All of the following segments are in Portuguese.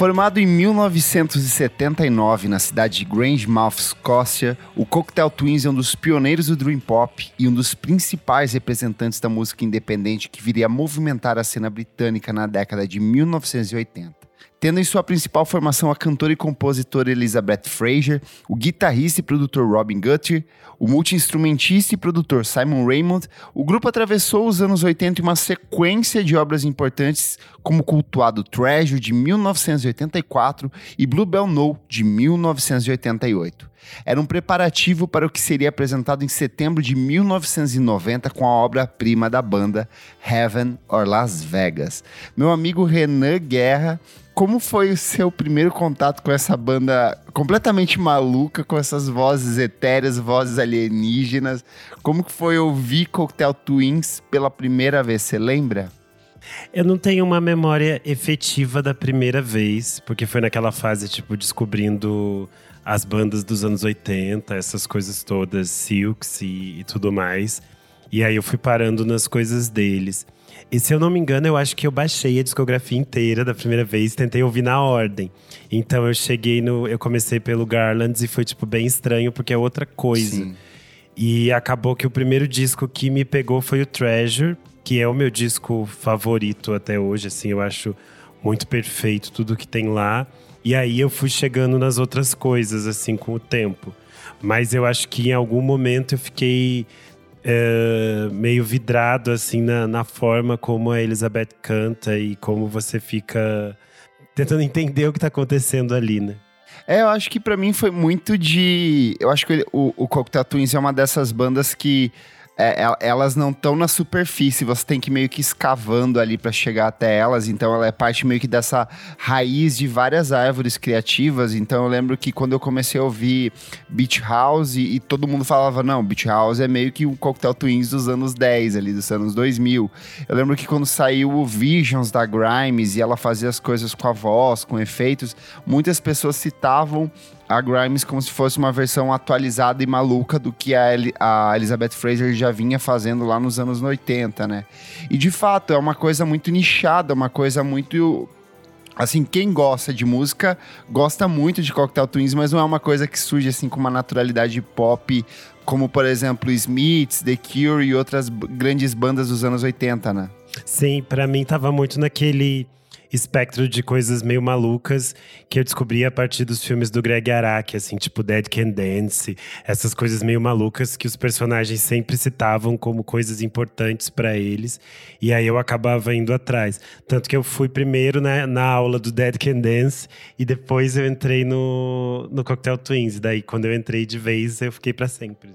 Formado em 1979 na cidade de Grangemouth, Escócia, o Cocktail Twins é um dos pioneiros do Dream Pop e um dos principais representantes da música independente que viria a movimentar a cena britânica na década de 1980 tendo em sua principal formação a cantora e compositora Elizabeth Fraser, o guitarrista e produtor Robin Guthrie, o multi-instrumentista e produtor Simon Raymond, o grupo atravessou os anos 80 em uma sequência de obras importantes, como cultuado Treasure, de 1984, e Bluebell No, de 1988 era um preparativo para o que seria apresentado em setembro de 1990 com a obra-prima da banda Heaven or Las Vegas. Meu amigo Renan Guerra como foi o seu primeiro contato com essa banda completamente maluca, com essas vozes etéreas, vozes alienígenas? Como que foi ouvir Cocktail Twins pela primeira vez? Você lembra? Eu não tenho uma memória efetiva da primeira vez, porque foi naquela fase, tipo, descobrindo as bandas dos anos 80, essas coisas todas, Silks e, e tudo mais. E aí eu fui parando nas coisas deles. E se eu não me engano, eu acho que eu baixei a discografia inteira da primeira vez, tentei ouvir na ordem. Então eu cheguei no. Eu comecei pelo Garlands e foi, tipo, bem estranho, porque é outra coisa. Sim. E acabou que o primeiro disco que me pegou foi o Treasure, que é o meu disco favorito até hoje, assim, eu acho muito perfeito tudo que tem lá. E aí eu fui chegando nas outras coisas, assim, com o tempo. Mas eu acho que em algum momento eu fiquei é, meio vidrado assim na, na forma como a Elizabeth canta e como você fica tentando entender o que tá acontecendo ali, né? É, eu acho que para mim foi muito de. Eu acho que ele, o, o Twins é uma dessas bandas que é, é, elas não estão na superfície, você tem que meio que escavando ali para chegar até elas, então ela é parte meio que dessa raiz de várias árvores criativas. Então eu lembro que quando eu comecei a ouvir Beach House e, e todo mundo falava, não, Beach House é meio que um Cocktail Twins dos anos 10 ali, dos anos 2000. Eu lembro que quando saiu o Visions da Grimes e ela fazia as coisas com a voz, com efeitos, muitas pessoas citavam a Grimes como se fosse uma versão atualizada e maluca do que a, El a Elizabeth Fraser já vinha fazendo lá nos anos 80, né? E de fato, é uma coisa muito nichada, uma coisa muito assim, quem gosta de música gosta muito de Cocktail Twins, mas não é uma coisa que surge assim com uma naturalidade pop, como por exemplo Smiths, The Cure e outras grandes bandas dos anos 80, né? Sim, para mim tava muito naquele espectro de coisas meio malucas que eu descobri a partir dos filmes do Greg Araki, assim, tipo Dead Can Dance, essas coisas meio malucas que os personagens sempre citavam como coisas importantes para eles, e aí eu acabava indo atrás. Tanto que eu fui primeiro na, na aula do Dead Can Dance e depois eu entrei no, no Cocktail Twins, daí quando eu entrei de vez eu fiquei para sempre.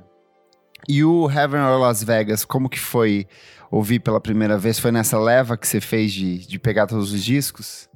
E o Heaven or Las Vegas, como que foi ouvir pela primeira vez? Foi nessa leva que você fez de, de pegar todos os discos?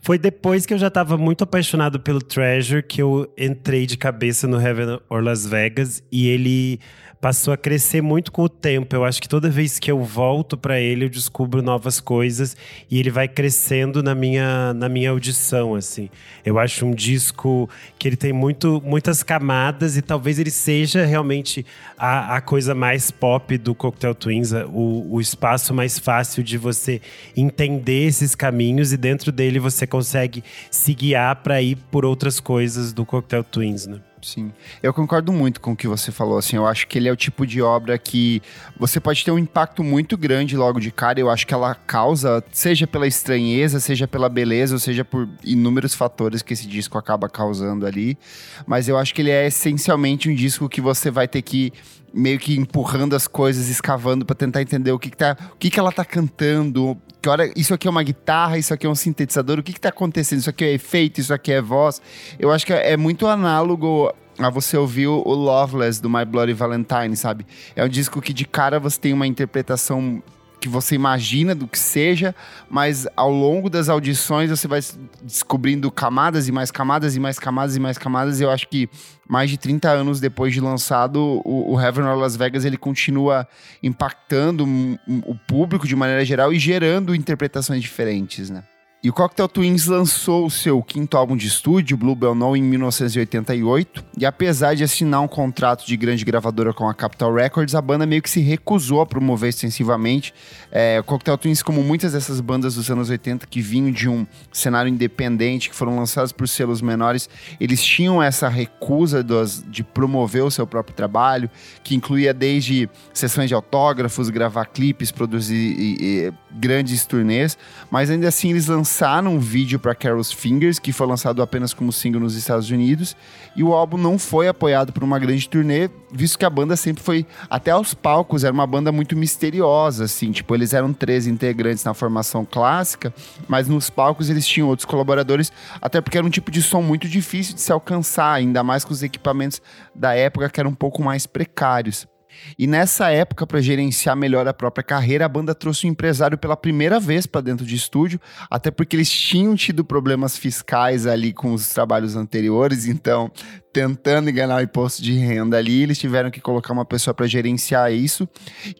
Foi depois que eu já estava muito apaixonado pelo Treasure que eu entrei de cabeça no Heaven or Las Vegas e ele passou a crescer muito com o tempo. Eu acho que toda vez que eu volto para ele, eu descubro novas coisas e ele vai crescendo na minha, na minha audição, assim. Eu acho um disco que ele tem muito, muitas camadas e talvez ele seja realmente a, a coisa mais pop do Cocktail Twins, o, o espaço mais fácil de você entender esses caminhos e dentro dele você consegue se guiar para ir por outras coisas do Cocktail Twins, né? Sim. Eu concordo muito com o que você falou, assim, eu acho que ele é o tipo de obra que você pode ter um impacto muito grande logo de cara, eu acho que ela causa, seja pela estranheza, seja pela beleza, ou seja por inúmeros fatores que esse disco acaba causando ali, mas eu acho que ele é essencialmente um disco que você vai ter que meio que empurrando as coisas, escavando para tentar entender o que, que tá, o que, que ela tá cantando, que hora isso aqui é uma guitarra, isso aqui é um sintetizador, o que, que tá acontecendo? Isso aqui é efeito, isso aqui é voz. Eu acho que é, é muito análogo a você ouvir o Loveless do My Bloody Valentine, sabe? É um disco que de cara você tem uma interpretação que você imagina do que seja, mas ao longo das audições você vai descobrindo camadas e mais camadas e mais camadas e mais camadas. E eu acho que mais de 30 anos depois de lançado, o, o Heaven or Las Vegas ele continua impactando o público de maneira geral e gerando interpretações diferentes, né? E o Cocktail Twins lançou o seu quinto álbum de estúdio, Bluebell No, em 1988. E apesar de assinar um contrato de grande gravadora com a Capitol Records, a banda meio que se recusou a promover extensivamente. É, o Cocktail Twins, como muitas dessas bandas dos anos 80 que vinham de um cenário independente, que foram lançadas por selos menores, eles tinham essa recusa dos, de promover o seu próprio trabalho, que incluía desde sessões de autógrafos, gravar clipes, produzir e, e, grandes turnês, mas ainda assim eles lançaram lançaram um vídeo para Carol's Fingers, que foi lançado apenas como single nos Estados Unidos, e o álbum não foi apoiado por uma grande turnê, visto que a banda sempre foi até aos palcos, era uma banda muito misteriosa, assim, tipo, eles eram três integrantes na formação clássica, mas nos palcos eles tinham outros colaboradores, até porque era um tipo de som muito difícil de se alcançar, ainda mais com os equipamentos da época que eram um pouco mais precários. E nessa época, para gerenciar melhor a própria carreira, a banda trouxe um empresário pela primeira vez para dentro de estúdio, até porque eles tinham tido problemas fiscais ali com os trabalhos anteriores, então tentando enganar o imposto de renda ali, eles tiveram que colocar uma pessoa para gerenciar isso.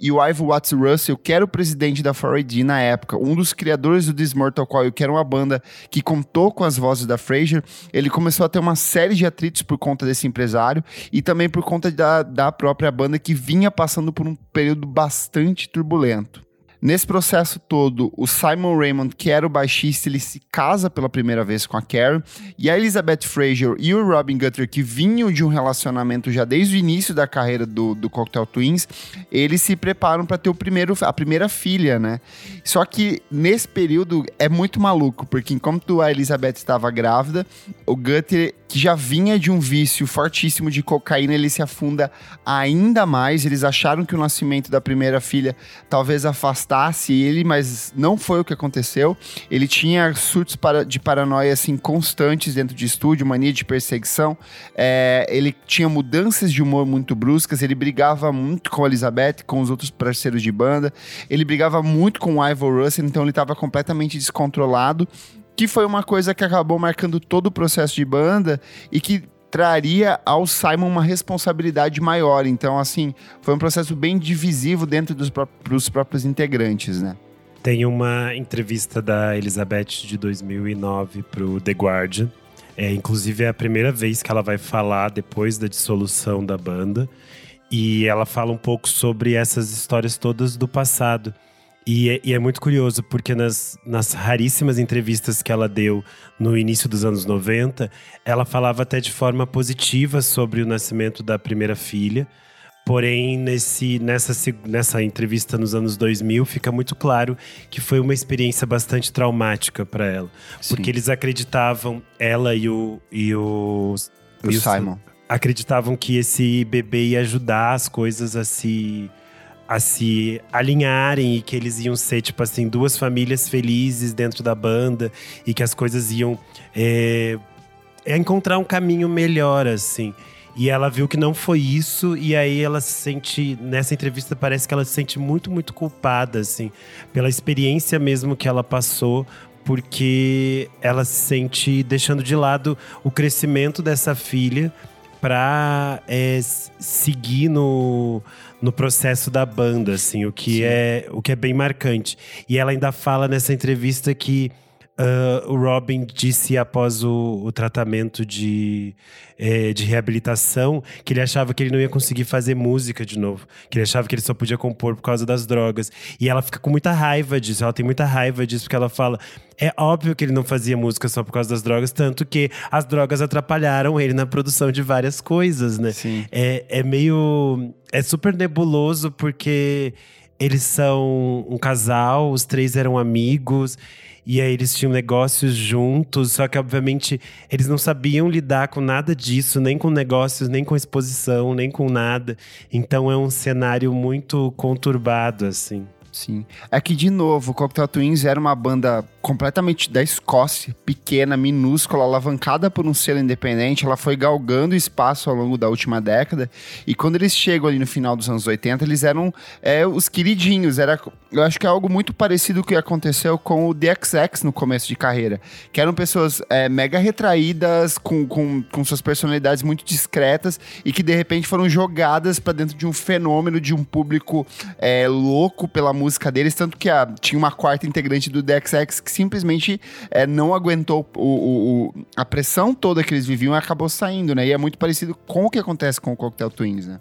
E o Ivo Watts Russell, que era o presidente da 4AD na época, um dos criadores do This Mortal Coil, que era uma banda que contou com as vozes da Fraser, ele começou a ter uma série de atritos por conta desse empresário e também por conta da, da própria banda que vinha passando por um período bastante turbulento. Nesse processo todo, o Simon Raymond, que era o baixista, ele se casa pela primeira vez com a Karen, e a Elizabeth Fraser e o Robin Gutter, que vinham de um relacionamento já desde o início da carreira do, do Cocktail Twins, eles se preparam para ter o primeiro, a primeira filha, né? Só que nesse período é muito maluco, porque enquanto a Elizabeth estava grávida, o Gutter que já vinha de um vício fortíssimo de cocaína, ele se afunda ainda mais. Eles acharam que o nascimento da primeira filha talvez afastasse ele, mas não foi o que aconteceu. Ele tinha surtos de paranoia assim constantes dentro de estúdio, mania de perseguição. É, ele tinha mudanças de humor muito bruscas. Ele brigava muito com a Elizabeth, com os outros parceiros de banda. Ele brigava muito com o Ivor Russell, então ele estava completamente descontrolado que foi uma coisa que acabou marcando todo o processo de banda e que traria ao Simon uma responsabilidade maior. Então, assim, foi um processo bem divisivo dentro dos próprios, próprios integrantes, né? Tem uma entrevista da Elizabeth de 2009 para o The Guardian. É, inclusive, é a primeira vez que ela vai falar depois da dissolução da banda. E ela fala um pouco sobre essas histórias todas do passado. E é, e é, muito curioso, porque nas, nas raríssimas entrevistas que ela deu no início dos anos 90, ela falava até de forma positiva sobre o nascimento da primeira filha. Porém, nesse, nessa, nessa entrevista nos anos 2000, fica muito claro que foi uma experiência bastante traumática para ela. Sim. Porque eles acreditavam, ela e o. E o, o, e o Simon. Acreditavam que esse bebê ia ajudar as coisas a se a se alinharem e que eles iam ser, tipo assim, duas famílias felizes dentro da banda e que as coisas iam é, é encontrar um caminho melhor, assim. E ela viu que não foi isso, e aí ela se sente, nessa entrevista, parece que ela se sente muito, muito culpada, assim, pela experiência mesmo que ela passou, porque ela se sente deixando de lado o crescimento dessa filha para é, seguir no, no processo da banda, assim, o que, é, o que é bem marcante. E ela ainda fala nessa entrevista que uh, o Robin disse após o, o tratamento de, é, de reabilitação que ele achava que ele não ia conseguir fazer música de novo. Que ele achava que ele só podia compor por causa das drogas. E ela fica com muita raiva disso, ela tem muita raiva disso, porque ela fala. É óbvio que ele não fazia música só por causa das drogas, tanto que as drogas atrapalharam ele na produção de várias coisas, né? Sim. É, é meio. É super nebuloso, porque eles são um casal, os três eram amigos. E aí eles tinham negócios juntos, só que obviamente eles não sabiam lidar com nada disso, nem com negócios, nem com exposição, nem com nada. Então é um cenário muito conturbado assim. Sim. É que, de novo, o Cocktail Twins era uma banda completamente da Escócia, pequena, minúscula, alavancada por um selo independente. Ela foi galgando espaço ao longo da última década. E quando eles chegam ali no final dos anos 80, eles eram é, os queridinhos. Era, eu acho que é algo muito parecido com o que aconteceu com o DXX no começo de carreira. Que eram pessoas é, mega retraídas, com, com, com suas personalidades muito discretas e que de repente foram jogadas para dentro de um fenômeno de um público é, louco pela música deles, tanto que a, tinha uma quarta integrante do DXX que simplesmente é, não aguentou o, o, o, a pressão toda que eles viviam e acabou saindo, né? E é muito parecido com o que acontece com o Cocktail Twins, né?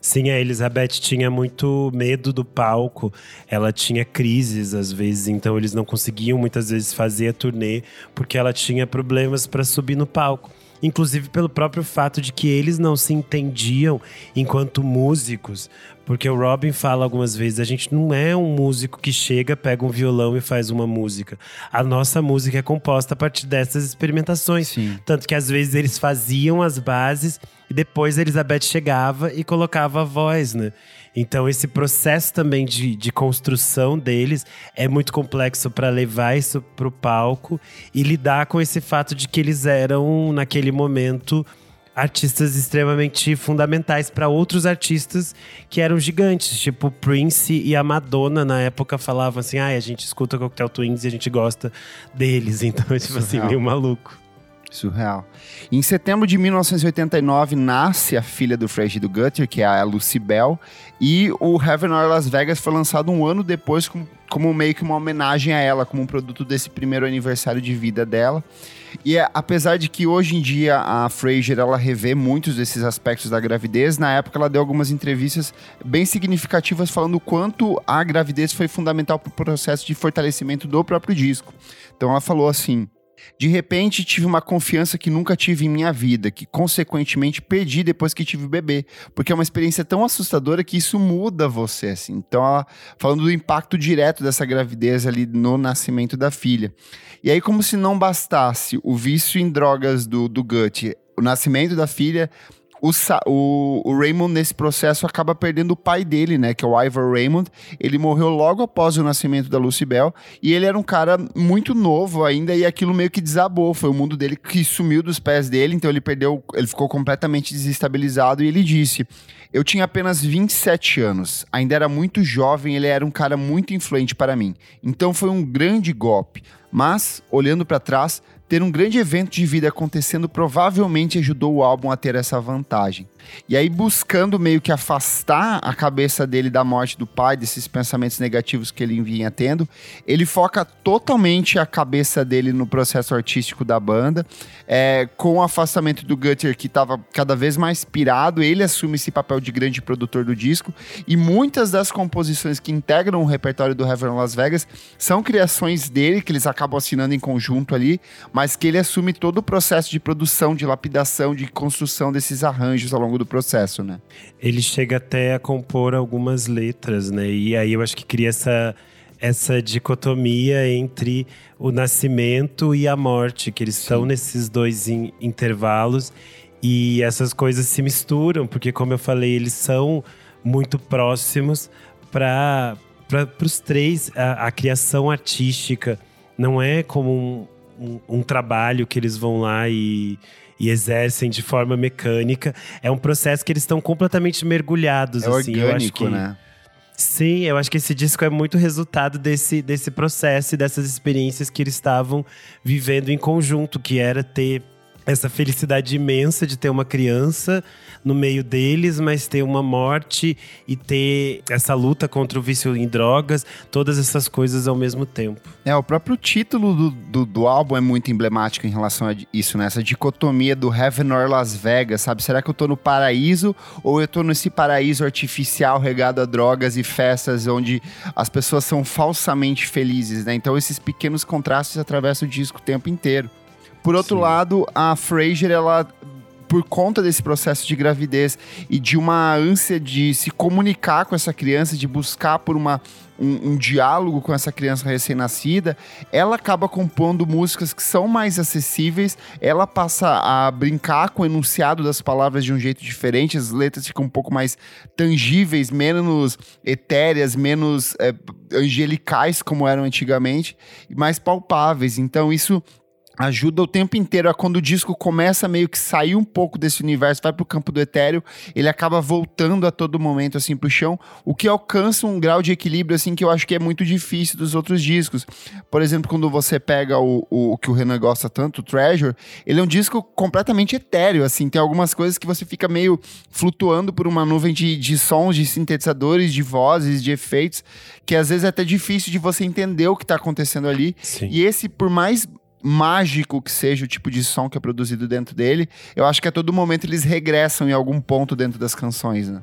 Sim, a Elizabeth tinha muito medo do palco. Ela tinha crises às vezes, então eles não conseguiam muitas vezes fazer a turnê porque ela tinha problemas para subir no palco inclusive pelo próprio fato de que eles não se entendiam enquanto músicos. Porque o Robin fala algumas vezes: a gente não é um músico que chega, pega um violão e faz uma música. A nossa música é composta a partir dessas experimentações. Sim. Tanto que às vezes eles faziam as bases e depois a Elizabeth chegava e colocava a voz, né? Então, esse processo também de, de construção deles é muito complexo para levar isso para o palco e lidar com esse fato de que eles eram, naquele momento, artistas extremamente fundamentais para outros artistas que eram gigantes, tipo Prince e a Madonna na época falavam assim: "Ah, a gente escuta Cocktail Twins e a gente gosta deles". Então, é tipo assim, meio maluco. Surreal. Em setembro de 1989, nasce a filha do Fred do Gutter, que é a Lucy Bell, e o Heaven or Las Vegas foi lançado um ano depois como, como meio que uma homenagem a ela, como um produto desse primeiro aniversário de vida dela. E é, apesar de que hoje em dia a Fraser ela revê muitos desses aspectos da gravidez, na época ela deu algumas entrevistas bem significativas falando o quanto a gravidez foi fundamental para o processo de fortalecimento do próprio disco. Então ela falou assim: de repente, tive uma confiança que nunca tive em minha vida, que consequentemente perdi depois que tive o bebê, porque é uma experiência tão assustadora que isso muda você, assim. Então, ela, falando do impacto direto dessa gravidez ali no nascimento da filha. E aí, como se não bastasse o vício em drogas do, do Gut, o nascimento da filha, o, o, o, Raymond, nesse processo, acaba perdendo o pai dele, né? Que é o Ivor Raymond. Ele morreu logo após o nascimento da Lucy Bell. E ele era um cara muito novo ainda, e aquilo meio que desabou. Foi o mundo dele que sumiu dos pés dele, então ele perdeu, ele ficou completamente desestabilizado. E ele disse: Eu tinha apenas 27 anos, ainda era muito jovem, ele era um cara muito influente para mim. Então foi um grande golpe. Mas, olhando para trás, ter um grande evento de vida acontecendo provavelmente ajudou o álbum a ter essa vantagem. E aí, buscando meio que afastar a cabeça dele da morte do pai, desses pensamentos negativos que ele vinha tendo, ele foca totalmente a cabeça dele no processo artístico da banda. É, com o afastamento do Gutter, que estava cada vez mais pirado, ele assume esse papel de grande produtor do disco. E muitas das composições que integram o repertório do Heaven Las Vegas são criações dele, que eles acabam assinando em conjunto ali, mas que ele assume todo o processo de produção, de lapidação, de construção desses arranjos ao longo longo do processo, né? Ele chega até a compor algumas letras, né? E aí eu acho que cria essa essa dicotomia entre o nascimento e a morte, que eles Sim. estão nesses dois in intervalos e essas coisas se misturam, porque como eu falei, eles são muito próximos para para os três a, a, criação artística não é como um, um, um trabalho que eles vão lá e e exercem de forma mecânica. É um processo que eles estão completamente mergulhados. É assim. orgânico, eu acho que, né? Sim, eu acho que esse disco é muito resultado desse, desse processo e dessas experiências que eles estavam vivendo em conjunto, que era ter essa felicidade imensa de ter uma criança no meio deles, mas ter uma morte e ter essa luta contra o vício em drogas, todas essas coisas ao mesmo tempo. É, o próprio título do, do, do álbum é muito emblemático em relação a isso, né? Essa dicotomia do Heaven or Las Vegas, sabe? Será que eu tô no paraíso ou eu tô nesse paraíso artificial regado a drogas e festas onde as pessoas são falsamente felizes, né? Então esses pequenos contrastes atravessam o disco o tempo inteiro. Por outro Sim. lado, a Fraser, ela por conta desse processo de gravidez e de uma ânsia de se comunicar com essa criança, de buscar por uma, um, um diálogo com essa criança recém-nascida, ela acaba compondo músicas que são mais acessíveis, ela passa a brincar com o enunciado das palavras de um jeito diferente, as letras ficam um pouco mais tangíveis, menos etéreas, menos é, angelicais como eram antigamente, e mais palpáveis. Então isso ajuda o tempo inteiro a quando o disco começa meio que sair um pouco desse universo, vai pro campo do etéreo, ele acaba voltando a todo momento assim pro chão, o que alcança um grau de equilíbrio assim que eu acho que é muito difícil dos outros discos. Por exemplo, quando você pega o, o, o que o Renan gosta tanto, o Treasure, ele é um disco completamente etéreo, assim, tem algumas coisas que você fica meio flutuando por uma nuvem de, de sons, de sintetizadores, de vozes, de efeitos, que às vezes é até difícil de você entender o que tá acontecendo ali. Sim. E esse, por mais mágico que seja o tipo de som que é produzido dentro dele, eu acho que a todo momento eles regressam em algum ponto dentro das canções, né?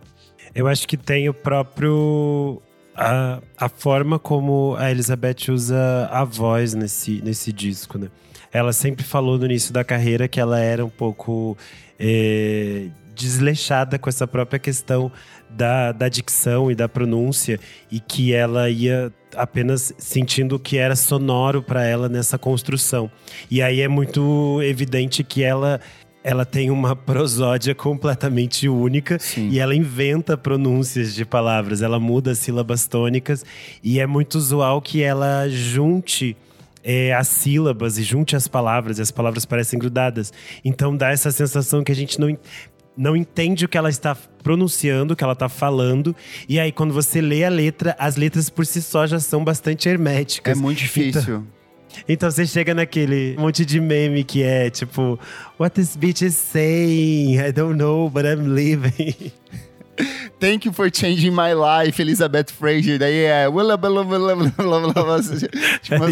Eu acho que tem o próprio. A, a forma como a Elizabeth usa a voz nesse, nesse disco, né? Ela sempre falou no início da carreira que ela era um pouco é, desleixada com essa própria questão da, da dicção e da pronúncia e que ela ia apenas sentindo que era sonoro para ela nessa construção. E aí é muito evidente que ela ela tem uma prosódia completamente única Sim. e ela inventa pronúncias de palavras, ela muda sílabas tônicas e é muito usual que ela junte é, as sílabas e junte as palavras, e as palavras parecem grudadas. Então dá essa sensação que a gente não não entende o que ela está pronunciando, o que ela está falando. E aí, quando você lê a letra, as letras por si só já são bastante herméticas. É muito difícil. Então, então você chega naquele monte de meme que é tipo, What this bitch is saying? I don't know, but I'm living. Thank you for changing my life, Elizabeth Fraser. Daí é. Tipo,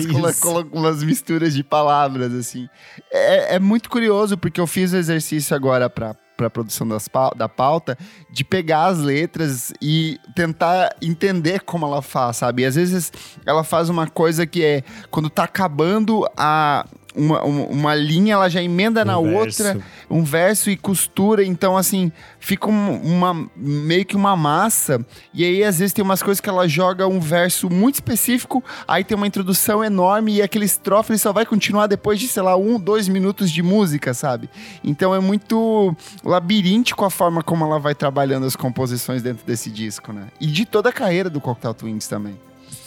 umas, misturas de palavras, assim. É, é muito curioso, porque eu fiz o exercício agora pra, pra produção das, da pauta, de pegar as letras e tentar entender como ela faz, sabe? E às vezes ela faz uma coisa que é. Quando tá acabando a. Uma, uma, uma linha, ela já emenda na Um outra verso. um verso e costura, então assim, fica um- uma meio que uma massa, e aí às vezes tem umas coisas que ela joga um verso muito específico, aí tem uma introdução enorme e aquele estrofe ele só vai continuar depois de, sei lá, um, dois minutos de música, sabe? Então é muito labiríntico a forma como ela vai trabalhando as composições dentro desse disco, né? E de toda a carreira do Cocktail Twins também.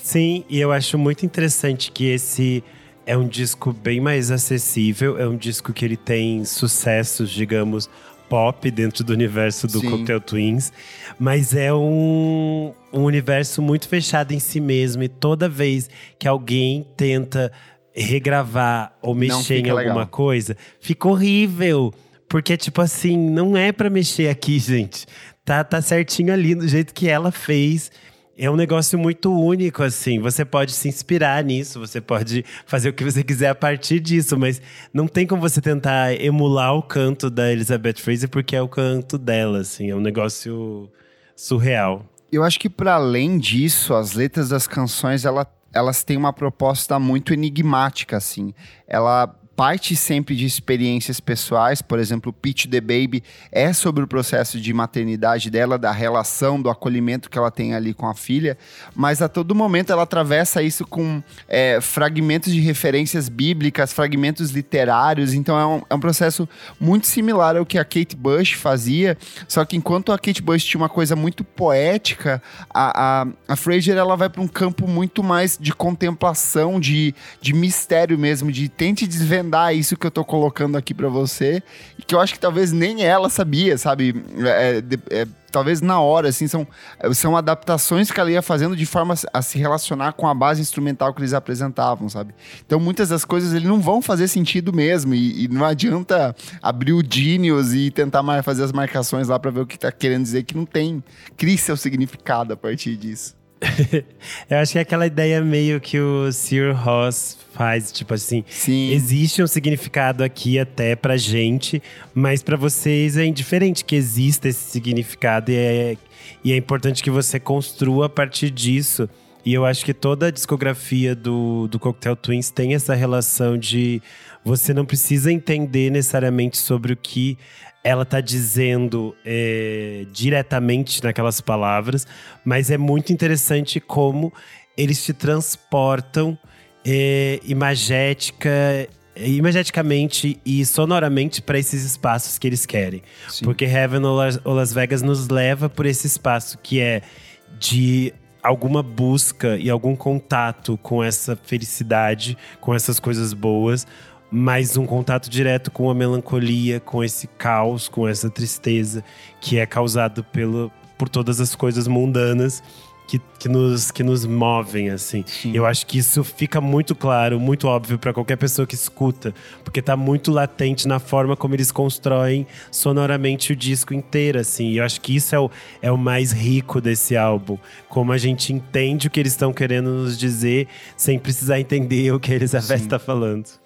Sim, e eu acho muito interessante que esse é um disco bem mais acessível, é um disco que ele tem sucessos, digamos, pop dentro do universo do Sim. Cocktail Twins, mas é um, um universo muito fechado em si mesmo e toda vez que alguém tenta regravar ou mexer em alguma legal. coisa, fica horrível. Porque, tipo assim, não é pra mexer aqui, gente. Tá, tá certinho ali, do jeito que ela fez. É um negócio muito único, assim. Você pode se inspirar nisso, você pode fazer o que você quiser a partir disso, mas não tem como você tentar emular o canto da Elizabeth Fraser, porque é o canto dela, assim. É um negócio surreal. Eu acho que para além disso, as letras das canções, ela, elas têm uma proposta muito enigmática, assim. Ela parte sempre de experiências pessoais, por exemplo, Pitch the Baby é sobre o processo de maternidade dela, da relação, do acolhimento que ela tem ali com a filha, mas a todo momento ela atravessa isso com é, fragmentos de referências bíblicas, fragmentos literários, então é um, é um processo muito similar ao que a Kate Bush fazia, só que enquanto a Kate Bush tinha uma coisa muito poética, a, a, a Fraser ela vai para um campo muito mais de contemplação, de, de mistério mesmo, de tente desvendar isso que eu tô colocando aqui para você, que eu acho que talvez nem ela sabia, sabe? É, de- é, talvez na hora, assim, são, são adaptações que ela ia fazendo de forma a se relacionar com a base instrumental que eles apresentavam, sabe? Então muitas das coisas eles não vão fazer sentido mesmo, e, e não adianta abrir o Genius e tentar mais fazer as marcações lá para ver o que tá querendo dizer, que não tem, crie seu significado a partir disso. Eu acho que é aquela ideia meio que o Sir Ross faz, tipo assim, Sim. existe um significado aqui até pra gente, mas pra vocês é indiferente que exista esse significado e é, e é importante que você construa a partir disso. E eu acho que toda a discografia do, do Cocktail Twins tem essa relação de você não precisa entender necessariamente sobre o que ela tá dizendo é, diretamente naquelas palavras, mas é muito interessante como eles te transportam é, imagética, imageticamente e sonoramente para esses espaços que eles querem. Sim. Porque Heaven ou Las Vegas nos leva por esse espaço que é de alguma busca e algum contato com essa felicidade, com essas coisas boas. mas um contato direto com a melancolia, com esse caos, com essa tristeza que é causado pelo, por todas as coisas mundanas que, que, nos, que nos movem, assim. Sim. Eu acho que isso fica muito claro, muito óbvio para qualquer pessoa que escuta, porque tá muito latente na forma como eles constroem sonoramente o disco inteiro, assim. E eu acho que isso é o, é o mais rico desse álbum. Como a gente entende o que eles estão querendo nos dizer, sem precisar entender o que a Elizabeth está falando.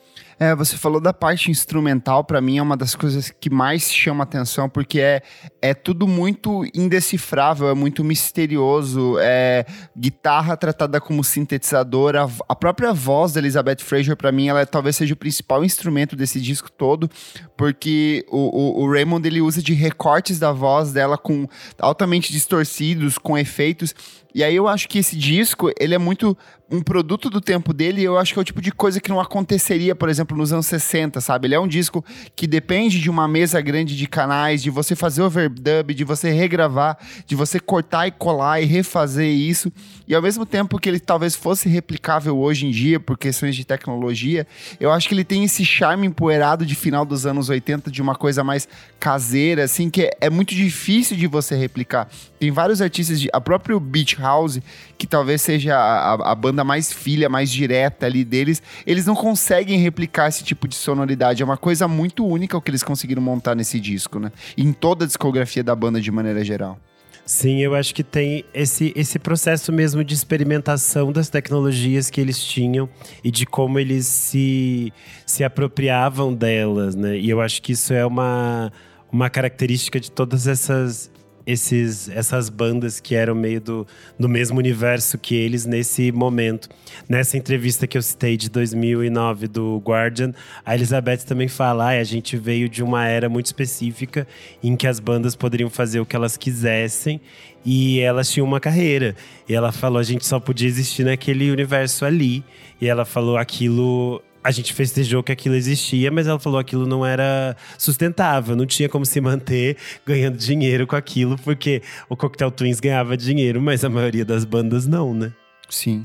É, você falou da parte instrumental, para mim é uma das coisas que mais chama atenção, porque é, é tudo muito indecifrável, é muito misterioso. É guitarra tratada como sintetizador, a, a própria voz da Elizabeth Fraser, para mim, ela é, talvez seja o principal instrumento desse disco todo, porque o, o, o Raymond ele usa de recortes da voz dela com altamente distorcidos, com efeitos. E aí eu acho que esse disco, ele é muito um produto do tempo dele, eu acho que é o tipo de coisa que não aconteceria, por exemplo, nos anos 60, sabe? Ele é um disco que depende de uma mesa grande de canais, de você fazer overdub, de você regravar, de você cortar e colar e refazer isso. E ao mesmo tempo que ele talvez fosse replicável hoje em dia por questões de tecnologia, eu acho que ele tem esse charme empoeirado de final dos anos 80 de uma coisa mais caseira, assim, que é, é muito difícil de você replicar. Tem vários artistas, de, a própria Beach House, que talvez seja a, a, banda mais filha, mais direta ali deles, eles não conseguem replicar esse tipo de sonoridade. É uma coisa muito única o que eles conseguiram montar nesse disco, né? Em toda a discografia da banda de maneira geral. Sim, eu acho que tem esse, esse processo mesmo de experimentação das tecnologias que eles tinham e de como eles se, se apropriavam delas, né? E eu acho que isso é uma, uma característica de todas essas esses, essas bandas que eram meio do, do mesmo universo que eles nesse momento. Nessa entrevista que eu citei de 2009 do Guardian, a Elizabeth também fala: ah, a gente veio de uma era muito específica em que as bandas poderiam fazer o que elas quisessem e elas tinham uma carreira. E ela falou: a gente só podia existir naquele universo ali. E ela falou: aquilo a gente festejou que aquilo existia, mas ela falou que aquilo não era sustentável, não tinha como se manter ganhando dinheiro com aquilo, porque o Cocktail Twins ganhava dinheiro, mas a maioria das bandas não, né? Sim.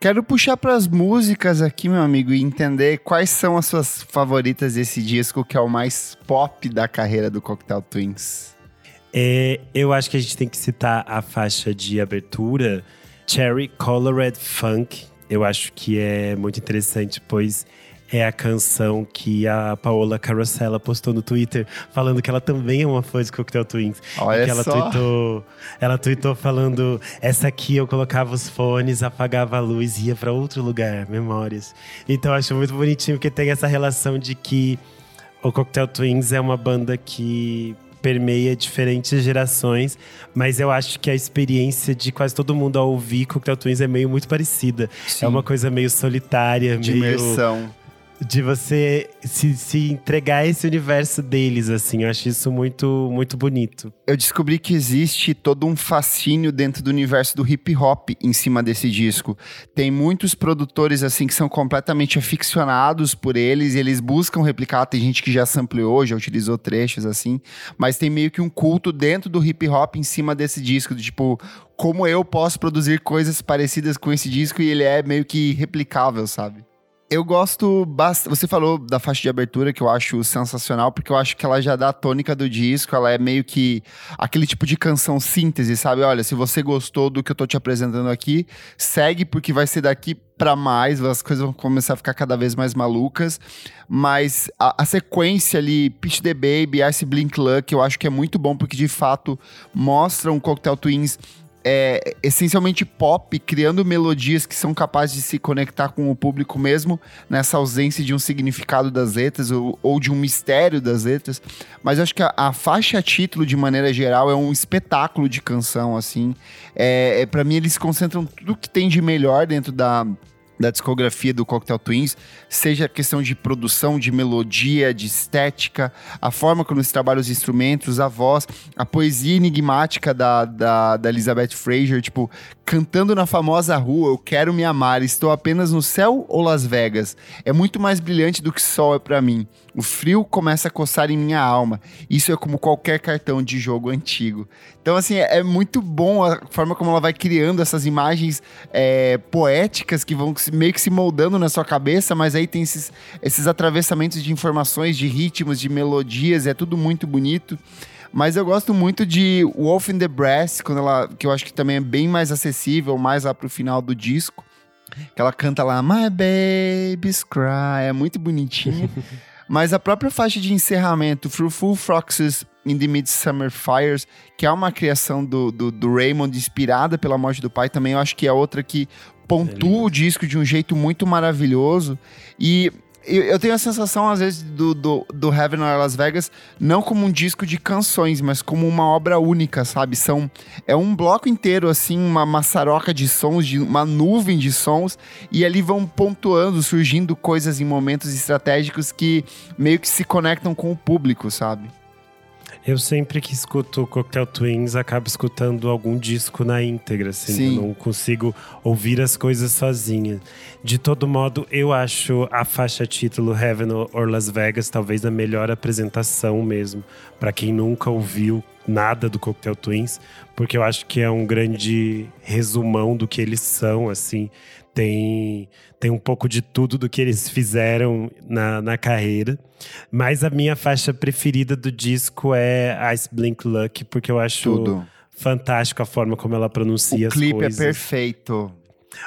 Quero puxar para as músicas aqui, meu amigo, e entender quais são as suas favoritas desse disco, que é o mais pop da carreira do Cocktail Twins. É, eu acho que a gente tem que citar a faixa de abertura, Cherry Colored Funk, eu acho que é muito interessante, pois é a canção que a Paola Carosella postou no Twitter, falando que ela também é uma fã de Cocktail Twins. Olha que ela só. Tweetou, ela tweetou falando: essa aqui eu colocava os fones, apagava a luz e ia para outro lugar, memórias. Então eu acho muito bonitinho que tem essa relação de que o Cocktail Twins é uma banda que permeia diferentes gerações, mas eu acho que a experiência de quase todo mundo ao ouvir Cocktail Twins é meio muito parecida. Sim. É uma coisa meio solitária, de meio imersão de você se, se entregar a esse universo deles, assim. Eu acho isso muito, muito bonito. Eu descobri que existe todo um fascínio dentro do universo do hip hop em cima desse disco. Tem muitos produtores, assim, que são completamente aficionados por eles e eles buscam replicar. Tem gente que já sampleou, já utilizou trechos, assim. Mas tem meio que um culto dentro do hip hop em cima desse disco. De, tipo, como eu posso produzir coisas parecidas com esse disco e ele é meio que replicável, sabe? Eu gosto bastante. Você falou da faixa de abertura que eu acho sensacional, porque eu acho que ela já dá a tônica do disco. Ela é meio que aquele tipo de canção síntese, sabe? Olha, se você gostou do que eu tô te apresentando aqui, segue, porque vai ser daqui para mais. As coisas vão começar a ficar cada vez mais malucas. Mas a, a sequência ali, Pitch the Baby, Ice Blink Luck, eu acho que é muito bom, porque de fato mostra um Cocktail Twins é, essencialmente pop, criando melodias que são capazes de se conectar com o público mesmo nessa ausência de um significado das letras ou, ou de um mistério das letras. Mas acho que a, a, faixa título, de maneira geral, é um espetáculo de canção, assim. É, é para mim, eles concentram tudo que tem de melhor dentro da da discografia do Cocktail Twins, seja a questão de produção, de melodia, de estética, a forma como eles trabalham os instrumentos, a voz, a poesia enigmática da, da, da Elizabeth Fraser, tipo, cantando na famosa rua, eu quero me amar, estou apenas no céu ou Las Vegas? É muito mais brilhante do que sol é para mim. O frio começa a coçar em minha alma. Isso é como qualquer cartão de jogo antigo. Então, assim, é, é muito bom a forma como ela vai criando essas imagens é, poéticas que vão meio que se moldando na sua cabeça, mas aí tem esses, esses atravessamentos de informações, de ritmos, de melodias, é tudo muito bonito. Mas eu gosto muito de Wolf in the Brass, quando ela, que eu acho que também é bem mais acessível, mais lá pro final do disco. Que ela canta lá, My Baby's Cry, é muito bonitinha. Mas a própria faixa de encerramento, Fruitful Foxes in the Midsummer Fires, que é uma criação do, do, do, Raymond, inspirada pela morte do pai, também eu acho que é outra que pontua o disco de um jeito muito maravilhoso. E eu, tenho a sensação, às vezes, do, do, do Heaven or Las Vegas, não como um disco de canções, mas como uma obra única, sabe? São, é um bloco inteiro, assim, uma maçaroca de sons, de uma nuvem de sons, e ali vão pontuando, surgindo coisas em momentos estratégicos que meio que se conectam com o público, sabe? Eu sempre que escuto Cocktail Twins, acabo escutando algum disco na íntegra, assim. Sim. Eu não consigo ouvir as coisas sozinha. De todo modo, eu acho a faixa título Heaven or Las Vegas talvez a melhor apresentação mesmo. para quem nunca ouviu nada do Cocktail Twins, porque eu acho que é um grande resumão do que eles são, assim tem, tem um pouco de tudo do que eles fizeram na, na carreira. Mas a minha faixa preferida do disco é Ice Blink Luck, porque eu acho tudo. fantástico a forma como ela pronuncia o as coisas. O clipe é perfeito.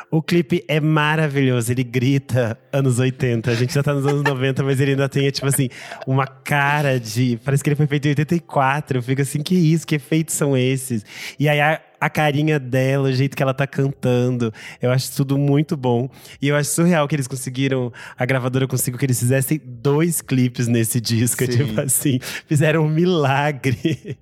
O clipe é maravilhoso, ele grita anos 80. A gente já tá nos anos 90, mas ele ainda tem, tipo assim, uma cara de. Parece que ele foi feito em 84. Eu fico assim, que isso? Que efeitos são esses? E aí a, a carinha dela, o jeito que ela tá cantando. Eu acho tudo muito bom. E eu acho surreal que eles conseguiram, a gravadora conseguiu que eles fizessem dois clipes nesse disco. Sim. Tipo assim, fizeram um milagre.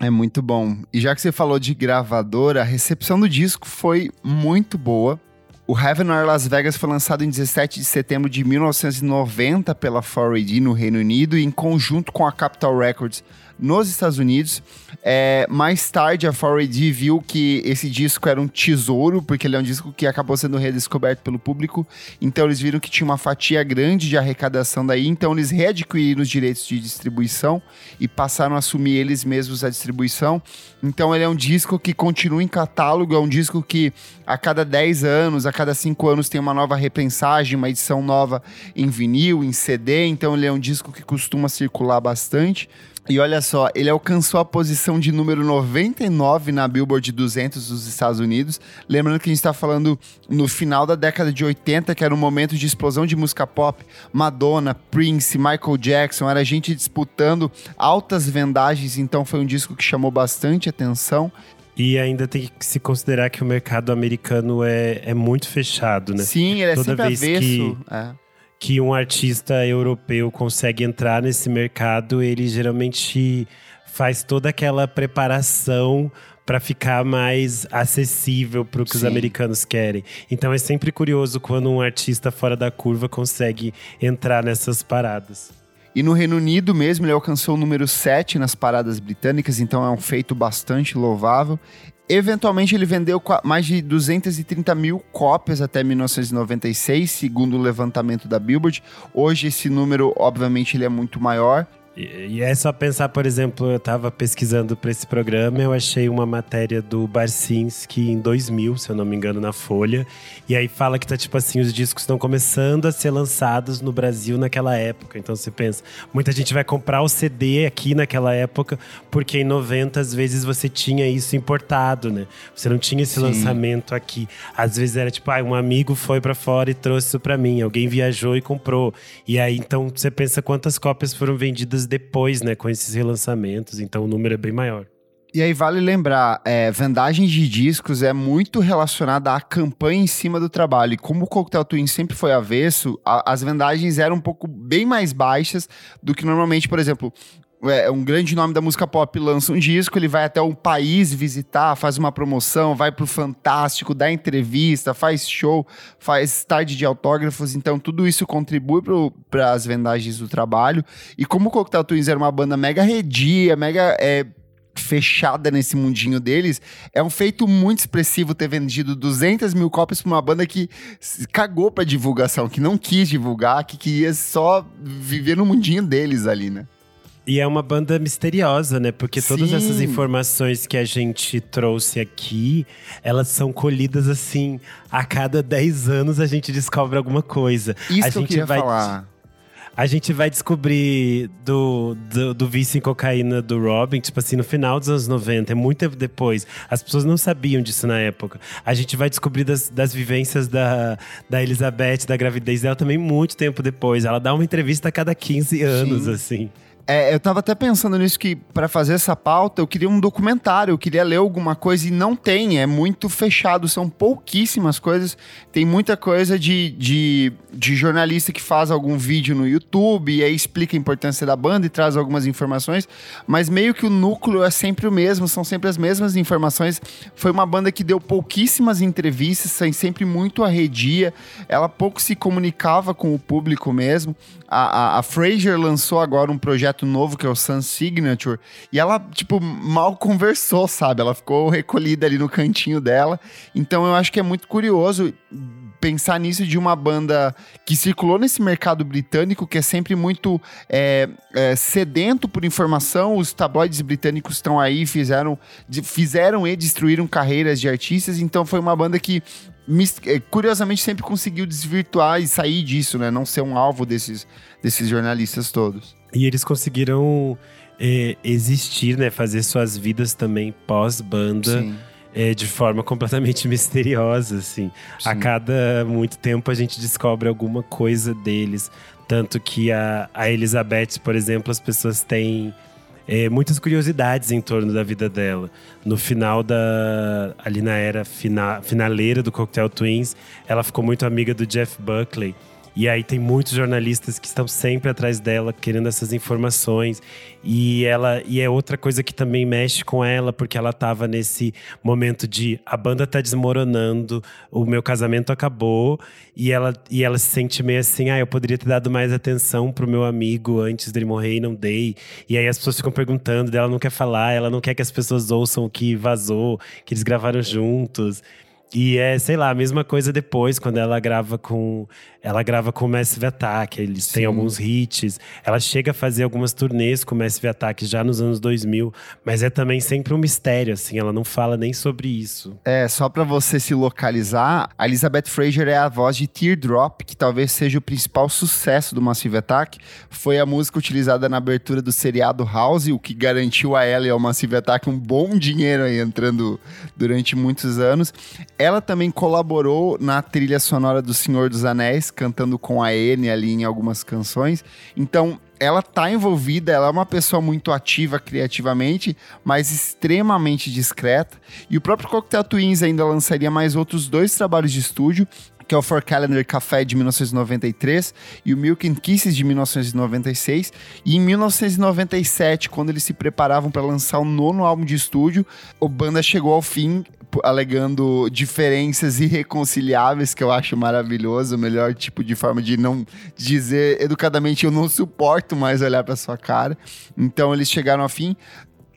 É muito bom. E já que você falou de gravadora, a recepção do disco foi muito boa. O Heaven or Las Vegas foi lançado em 17 de setembro de 1990 pela 4AD no Reino Unido em conjunto com a Capitol Records nos Estados Unidos. É, mais tarde, a 4AD viu que esse disco era um tesouro, porque ele é um disco que acabou sendo redescoberto pelo público. Então, eles viram que tinha uma fatia grande de arrecadação daí. Então, eles readquiriram os direitos de distribuição e passaram a assumir eles mesmos a distribuição. Então, ele é um disco que continua em catálogo, é um disco que a cada 10 anos, a cada 5 anos tem uma nova repensagem, uma edição nova em vinil, em CD. Então, ele é um disco que costuma circular bastante. E olha só, ele alcançou a posição de número 99 na Billboard 200 dos Estados Unidos. Lembrando que a gente está falando no final da década de 80, que era um momento de explosão de música pop. Madonna, Prince, Michael Jackson, era gente disputando altas vendagens, então foi um disco que chamou bastante atenção. E ainda tem que se considerar que o mercado americano é, é muito fechado, né? Sim, ele é Toda sempre vez avesso. Que... É que um artista europeu consegue entrar nesse mercado, ele geralmente faz toda aquela preparação para ficar mais acessível para o que Sim. os americanos querem. Então é sempre curioso quando um artista fora da curva consegue entrar nessas paradas. E no Reino Unido mesmo, ele alcançou o número 7 nas paradas britânicas, então é um feito bastante louvável. Eventualmente, ele vendeu mais de 230 mil cópias até 1996, segundo o levantamento da Billboard. Hoje, esse número, obviamente, ele é muito maior. E, é só pensar, por exemplo, eu estava pesquisando para esse programa, eu achei uma matéria do Barcinski em 2000, se eu não me engano, na Folha. E aí fala que tá tipo assim, os discos estão começando a ser lançados no Brasil naquela época. Então você pensa, muita gente vai comprar o CD aqui naquela época, porque em 90 às vezes você tinha isso importado, né? Você não tinha esse Sim. lançamento aqui. Às vezes era tipo, ah, um amigo foi para fora e trouxe isso para mim, alguém viajou e comprou. E aí então você pensa quantas cópias foram vendidas depois, né, com esses relançamentos, então o número é bem maior. E aí vale lembrar, é, vendagem de discos é muito relacionada à campanha em cima do trabalho. E como o Cocktail Twin sempre foi avesso, a, as vendagens eram um pouco bem mais baixas do que normalmente, por exemplo, é, um grande nome da música pop lança um disco, ele vai até um país visitar, faz uma promoção, vai pro Fantástico, dá entrevista, faz show, faz tarde de autógrafos, então tudo isso contribui para as vendagens do trabalho. E como o Cocktail Twins era uma banda mega redia, mega é, fechada nesse mundinho deles, é um feito muito expressivo ter vendido 200 mil cópias pra uma banda que cagou pra divulgação, que não quis divulgar, que queria só viver no mundinho deles ali, né? E é uma banda misteriosa, né? Porque todas Sim. essas informações que a gente trouxe aqui, elas são colhidas assim, a cada 10 anos a gente descobre alguma coisa. Isso a que eu vai falar. A gente vai descobrir do, do, do, vício em cocaína do Robin, tipo assim, no final dos anos 90, é muito tempo depois. As pessoas não sabiam disso na época. A gente vai descobrir das, das vivências da, da Elizabeth, da gravidez dela também muito tempo depois. Ela dá uma entrevista a cada 15 anos, Sim. assim. É, eu tava até pensando nisso que para fazer essa pauta eu queria um documentário, eu queria ler alguma coisa e não tem, é muito fechado, são pouquíssimas coisas. Tem muita coisa de, de, de jornalista que faz algum vídeo no YouTube e aí explica a importância da banda e traz algumas informações, mas meio que o núcleo é sempre o mesmo, são sempre as mesmas informações. Foi uma banda que deu pouquíssimas entrevistas, sempre muito arredia, ela pouco se comunicava com o público mesmo. A, a, a Fraser lançou agora um projeto novo que é o Sun Signature e ela, tipo, mal conversou, sabe? Ela ficou recolhida ali no cantinho dela. Então eu acho que é muito curioso pensar nisso de uma banda que circulou nesse mercado britânico, que é sempre muito é, é, sedento por informação. Os tabloides britânicos estão aí, fizeram, fizeram e destruíram carreiras de artistas. Então foi uma banda que é, curiosamente sempre conseguiu desvirtuar e sair disso, né? Não ser um alvo desses, desses jornalistas todos. E eles conseguiram é, existir, né? Fazer suas vidas também pós-banda. É, de forma completamente misteriosa, assim. Sim. A cada muito tempo a gente descobre alguma coisa deles. Tanto que a, a Elizabeth, por exemplo, as pessoas têm é, muitas curiosidades em torno da vida dela. No final da. ali na era fina, finaleira do Cocktail Twins, ela ficou muito amiga do Jeff Buckley. E aí tem muitos jornalistas que estão sempre atrás dela, querendo essas informações. E ela e é outra coisa que também mexe com ela, porque ela estava nesse momento de a banda tá desmoronando, o meu casamento acabou, e ela e ela se sente meio assim, ah, eu poderia ter dado mais atenção pro meu amigo antes dele morrer e não dei. E aí as pessoas ficam perguntando, ela não quer falar, ela não quer que as pessoas ouçam o que vazou, que eles gravaram juntos. E é, sei lá, a mesma coisa depois, quando ela grava com. Ela grava com o Massive Attack, eles Sim. têm alguns hits. Ela chega a fazer algumas turnês com o Massive Attack já nos anos 2000, mas é também sempre um mistério, assim, ela não fala nem sobre isso. É, só para você se localizar, a Elizabeth Fraser é a voz de Teardrop, que talvez seja o principal sucesso do Massive Attack. Foi a música utilizada na abertura do seriado House, o que garantiu a ela e ao Massive Attack um bom dinheiro aí entrando durante muitos anos ela também colaborou na trilha sonora do Senhor dos Anéis, cantando com a N ali em algumas canções. Então, ela tá envolvida, ela é uma pessoa muito ativa criativamente, mas extremamente discreta. E o próprio Cocktail Twins ainda lançaria mais outros dois trabalhos de estúdio, que é o For Calendar Café de 1993 e o Milk and Kisses de 1996. E em 1997, quando eles se preparavam para lançar o nono álbum de estúdio, o banda chegou ao fim alegando diferenças irreconciliáveis, que eu acho maravilhoso, o melhor tipo de forma de não dizer educadamente eu não suporto mais olhar para sua cara. Então eles chegaram ao fim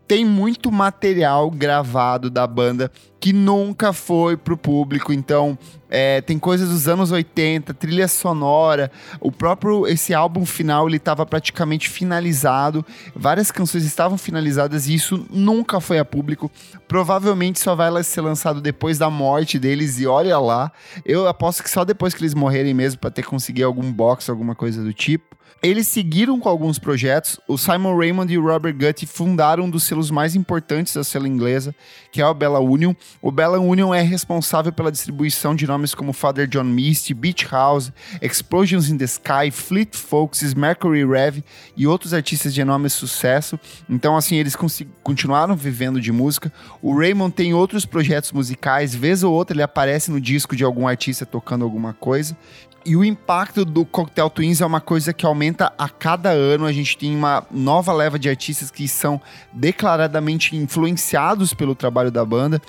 tem muito material gravado da banda que nunca foi pro público. Então, é, tem coisas dos anos 80, trilha sonora. O próprio esse álbum final ele estava praticamente finalizado. Várias canções estavam finalizadas e isso nunca foi a público. Provavelmente só vai ser lançado depois da morte deles e olha lá. Eu aposto que só depois que eles morrerem mesmo para ter conseguir algum box, alguma coisa do tipo. Eles seguiram com alguns projetos. O Simon Raymond e o Robert Gutti fundaram um dos selos mais importantes da sela inglesa, que é o Bella Union. O Bella Union é responsável pela distribuição de nomes como Father John Misty, Beach House, Explosions in the Sky, Fleet Foxes, Mercury Rev e outros artistas de enorme sucesso. Então, assim, eles continuaram vivendo de música. O Raymond tem outros projetos musicais, vez ou outra ele aparece no disco de algum artista tocando alguma coisa. E o impacto do Cocktail Twins é uma coisa que aumenta a cada ano. A gente tem uma nova leva de artistas que são declaradamente influenciados pelo trabalho da banda.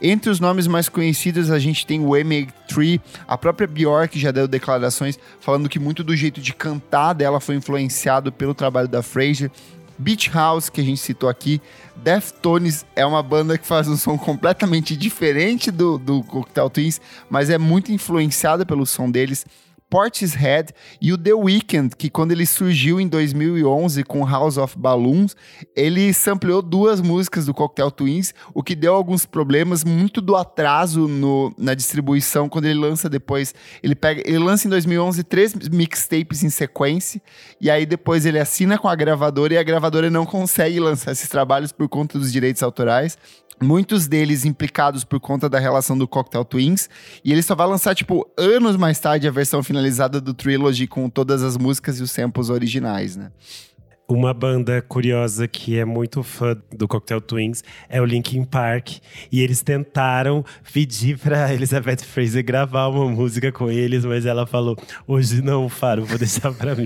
Entre os nomes mais conhecidos, a gente tem o M83, a própria Bjork já deu declarações falando que muito do jeito de cantar dela foi influenciado pelo trabalho da Fraser. Beach House, que a gente citou aqui. Deftones é uma banda que faz um som completamente diferente do, do Cocktail Twins, mas é muito influenciada pelo som deles. Portishead e o The Weeknd, que quando ele surgiu em 2011 com House of Balloons, ele sampleou duas músicas do Cocktail Twins, o que deu alguns problemas, muito do atraso no, na distribuição quando ele lança depois. Ele pega, ele lança em 2011 três mixtapes em sequência e aí depois ele assina com a gravadora e a gravadora não consegue lançar esses trabalhos por conta dos direitos autorais muitos deles implicados por conta da relação do Cocktail Twins, e ele só vai lançar, tipo, anos mais tarde a versão finalizada do Trilogy com todas as músicas e os samples originais, né? Uma banda curiosa que é muito fã do Cocktail Twins é o Linkin Park. E eles tentaram pedir para Elizabeth Fraser gravar uma música com eles, mas ela falou: hoje não, Faro, vou deixar para mim.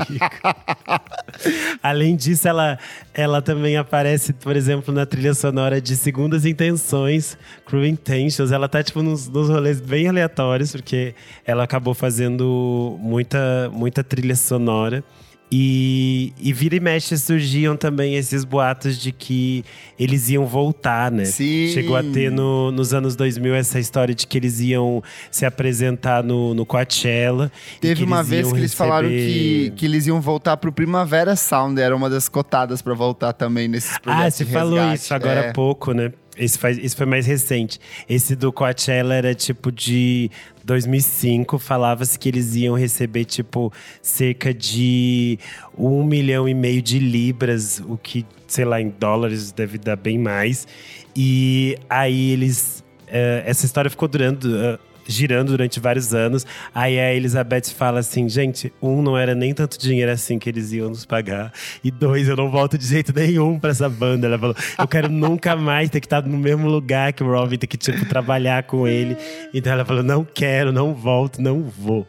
Além disso, ela, ela também aparece, por exemplo, na trilha sonora de Segundas Intenções, Crew Intentions. Ela tá, tipo, nos, nos rolês bem aleatórios, porque ela acabou fazendo muita, muita trilha sonora. E, e vira e mexe surgiam também esses boatos de que eles iam voltar, né? Sim. Chegou a ter no, nos anos 2000 essa história de que eles iam se apresentar no, no Coachella. Teve uma vez que eles receber... falaram que, que eles iam voltar pro Primavera Sound, era uma das cotadas para voltar também nesses projetos. Ah, você falou isso agora é. há pouco, né? Esse, faz, esse foi mais recente. Esse do Coachella era tipo de 2005. Falava-se que eles iam receber tipo cerca de um milhão e meio de libras, o que, sei lá, em dólares deve dar bem mais. E aí eles. eh, essa história ficou durando. eh, girando durante vários anos. Aí a Elizabeth fala assim: gente, um, não era nem tanto dinheiro assim que eles iam nos pagar. E dois, eu não volto de jeito nenhum pra essa banda. Ela falou: eu quero nunca mais ter que estar no mesmo lugar que o Robin, ter que, tipo, trabalhar com ele. Então ela falou: não quero, não volto, não vou.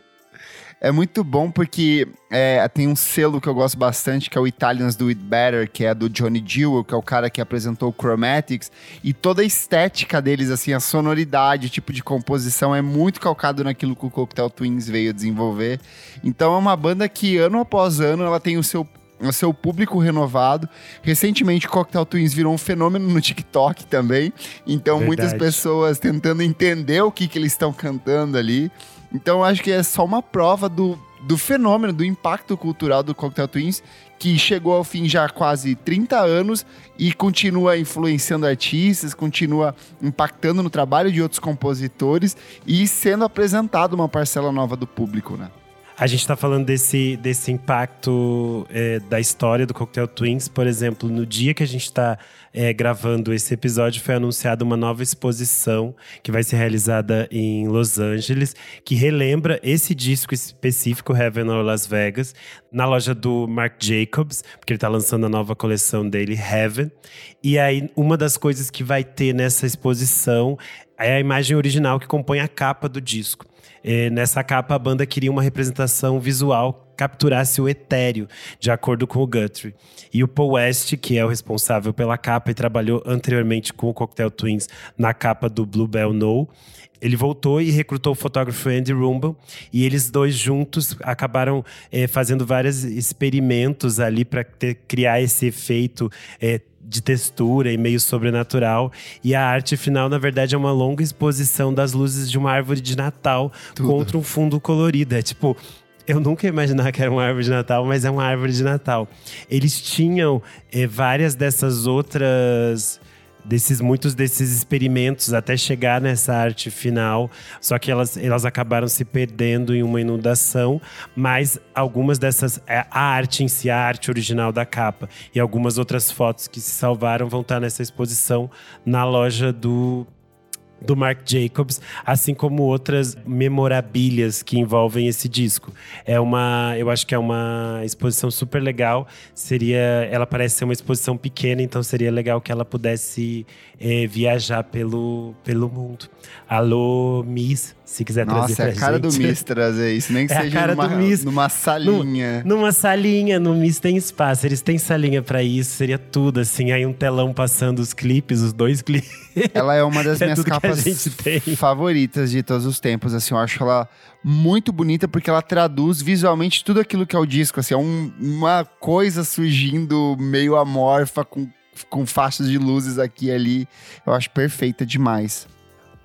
É muito bom porque é, tem um selo que eu gosto bastante, que é o Italians Do It Better, que é do Johnny Jewel, que é o cara que apresentou o Chromatics. E toda a estética deles, assim, a sonoridade, o tipo de composição é muito calcado naquilo que o Cocktail Twins veio desenvolver. Então é uma banda que, ano após ano, ela tem o seu o seu público renovado. Recentemente, o Cocktail Twins virou um fenômeno no TikTok também. Então, muitas Verdade. pessoas tentando entender o que, que eles estão cantando ali. Então, acho que é só uma prova do, do fenômeno, do impacto cultural do Cocktail Twins, que chegou ao fim já há quase 30 anos e continua influenciando artistas, continua impactando no trabalho de outros compositores e sendo apresentado uma parcela nova do público, né? A gente tá falando desse, desse impacto é, da história do Cocktail Twins. Por exemplo, no dia que a gente tá é, gravando esse episódio, foi anunciada uma nova exposição que vai ser realizada em Los Angeles, que relembra esse disco específico, Heaven or Las Vegas, na loja do Marc Jacobs, porque ele tá lançando a nova coleção dele, Heaven. E aí, uma das coisas que vai ter nessa exposição é a imagem original que compõe a capa do disco. É, nessa capa, a banda queria uma representação visual capturasse o etéreo, de acordo com o Guthrie. E o Paul West, que é o responsável pela capa e trabalhou anteriormente com o Cocktail Twins na capa do Bluebell No, ele voltou e recrutou o fotógrafo Andy Rumble e eles dois juntos acabaram eh, fazendo vários experimentos ali para criar esse efeito eh, de textura e meio sobrenatural. E a arte final, na verdade, é uma longa exposição das luzes de uma árvore de Natal Tudo. contra um fundo colorido. É tipo. Eu nunca ia imaginar que era uma árvore de Natal, mas é uma árvore de Natal. Eles tinham eh, várias dessas outras desses muitos desses experimentos até chegar nessa arte final, só que elas, elas acabaram se perdendo em uma inundação, mas algumas dessas é, a arte em si, a arte original da capa e algumas outras fotos que se salvaram vão estar nessa exposição na loja do do Marc Jacobs, assim como outras memorabilhas que envolvem esse disco. É uma, eu acho que é uma exposição super legal. Seria, ela parece ser uma exposição pequena, então seria legal que ela pudesse eh, viajar pelo, pelo mundo. Alô, Miss, se quiser trazer Nossa, é a cara gente. do Miss trazer isso, nem que É seja numa, numa salinha. Numa salinha, no Miss tem espaço. Eles têm salinha pra isso, seria tudo assim. Aí um telão passando os clipes, os dois clipes. Ela é uma das É minhas capas favoritas de todos os tempos, assim, eu acho ela muito bonita porque ela traduz visualmente tudo aquilo que é o disco, assim, é um, uma coisa surgindo meio amorfa com, com faixas de luzes aqui e ali, eu acho perfeita demais.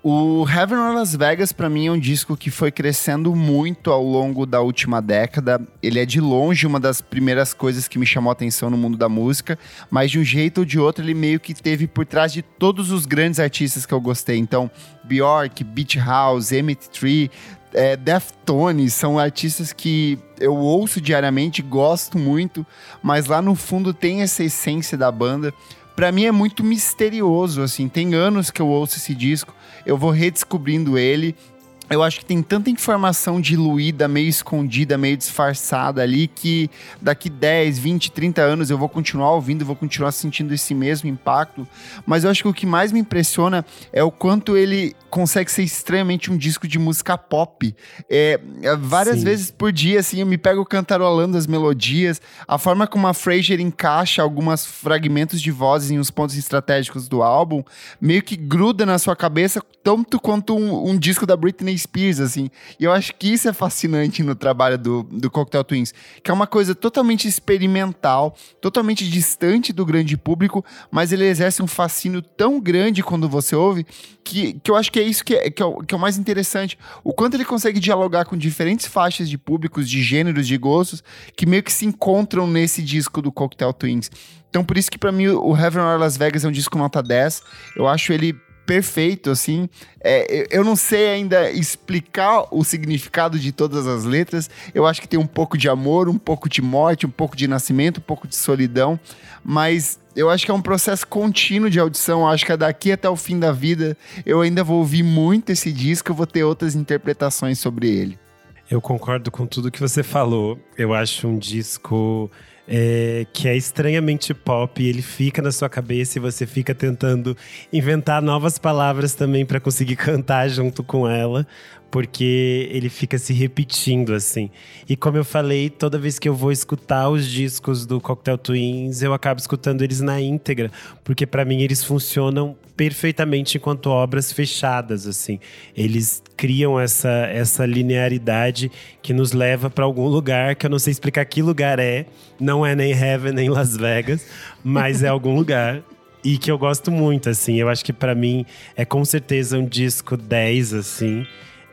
O Heaven or Las Vegas, para mim, é um disco que foi crescendo muito ao longo da última década. Ele é de longe uma das primeiras coisas que me chamou a atenção no mundo da música, mas de um jeito ou de outro, ele meio que teve por trás de todos os grandes artistas que eu gostei. Então, Bjork, Beach House, Emmett Tree, é, Deftones são artistas que eu ouço diariamente, gosto muito, mas lá no fundo tem essa essência da banda para mim é muito misterioso, assim. Tem anos que eu ouço esse disco, eu vou redescobrindo ele eu acho que tem tanta informação diluída, meio escondida, meio disfarçada ali, que daqui 10, 20, 30 anos eu vou continuar ouvindo, vou continuar sentindo esse mesmo impacto. Mas eu acho que o que mais me impressiona é o quanto ele consegue ser estranhamente um disco de música pop. É, é várias Sim. vezes por dia, assim, eu me pego cantarolando as melodias, a forma como a Fraser encaixa alguns fragmentos de vozes em uns pontos estratégicos do álbum, meio que gruda na sua cabeça, tanto quanto um, um disco da Britney Spears, assim. E eu acho que isso é fascinante no trabalho do, do Cocktail Twins, que é uma coisa totalmente experimental, totalmente distante do grande público, mas ele exerce um fascínio tão grande quando você ouve, que, que eu acho que é isso que é, que, é o, que é o mais interessante. O quanto ele consegue dialogar com diferentes faixas de públicos, de gêneros, de gostos, que meio que se encontram nesse disco do Cocktail Twins. Então, por isso que para mim o Heaven or Las Vegas é um disco nota 10. Eu acho ele perfeito, assim. É, eu não sei ainda explicar o significado de todas as letras. Eu acho que tem um pouco de amor, um pouco de morte, um pouco de nascimento, um pouco de solidão. Mas eu acho que é um processo contínuo de audição. Eu acho que é daqui até o fim da vida eu ainda vou ouvir muito esse disco, eu vou ter outras interpretações sobre ele. Eu concordo com tudo que você falou. Eu acho um disco é, que é estranhamente pop, ele fica na sua cabeça e você fica tentando inventar novas palavras também para conseguir cantar junto com ela, porque ele fica se repetindo assim. E como eu falei, toda vez que eu vou escutar os discos do Cocktail Twins, eu acabo escutando eles na íntegra, porque para mim eles funcionam perfeitamente enquanto obras fechadas, assim. Eles criam essa, essa linearidade que nos leva para algum lugar que eu não sei explicar que lugar é. Não é nem Heaven, nem Las Vegas, mas é algum lugar. E que eu gosto muito, assim. Eu acho que para mim é com certeza um disco 10, assim.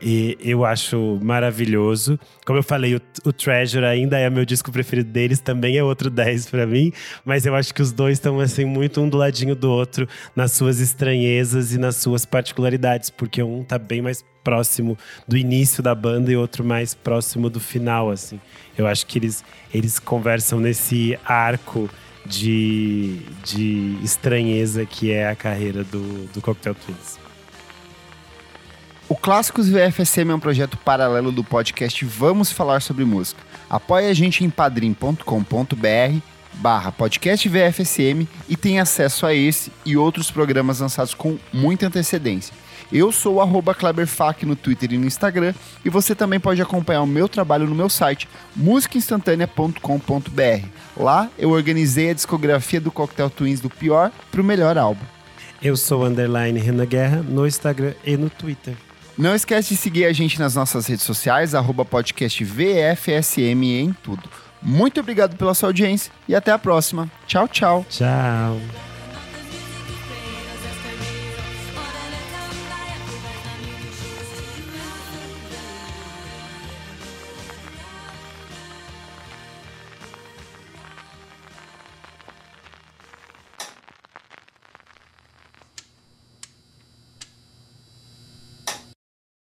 E eu acho maravilhoso. Como eu falei, o, o, Treasure ainda é meu disco preferido deles, também é outro 10 para mim. Mas eu acho que os dois estão assim muito um do ladinho do outro nas suas estranhezas e nas suas particularidades, porque um tá bem mais próximo do início da banda e outro mais próximo do final, assim. Eu acho que eles, eles conversam nesse arco de, de estranheza que é a carreira do, do Cocktail Twins. O Clássicos VFSM é um projeto paralelo do podcast Vamos Falar Sobre Música. Apoie a gente em padrim.com.br barra podcast VFSM e tem acesso a esse e outros programas lançados com muita antecedência. Eu sou o Kleberfac no Twitter e no Instagram e você também pode acompanhar o meu trabalho no meu site musicainstantanea.com.br. Lá eu organizei a discografia do Cocktail Twins do pior para o melhor álbum. Eu sou underline Renan Guerra no Instagram e no Twitter. Não esquece de seguir a gente nas nossas redes sociais, arroba podcast VFSM em tudo. Muito obrigado pela sua audiência e até a próxima. Tchau, tchau. Tchau.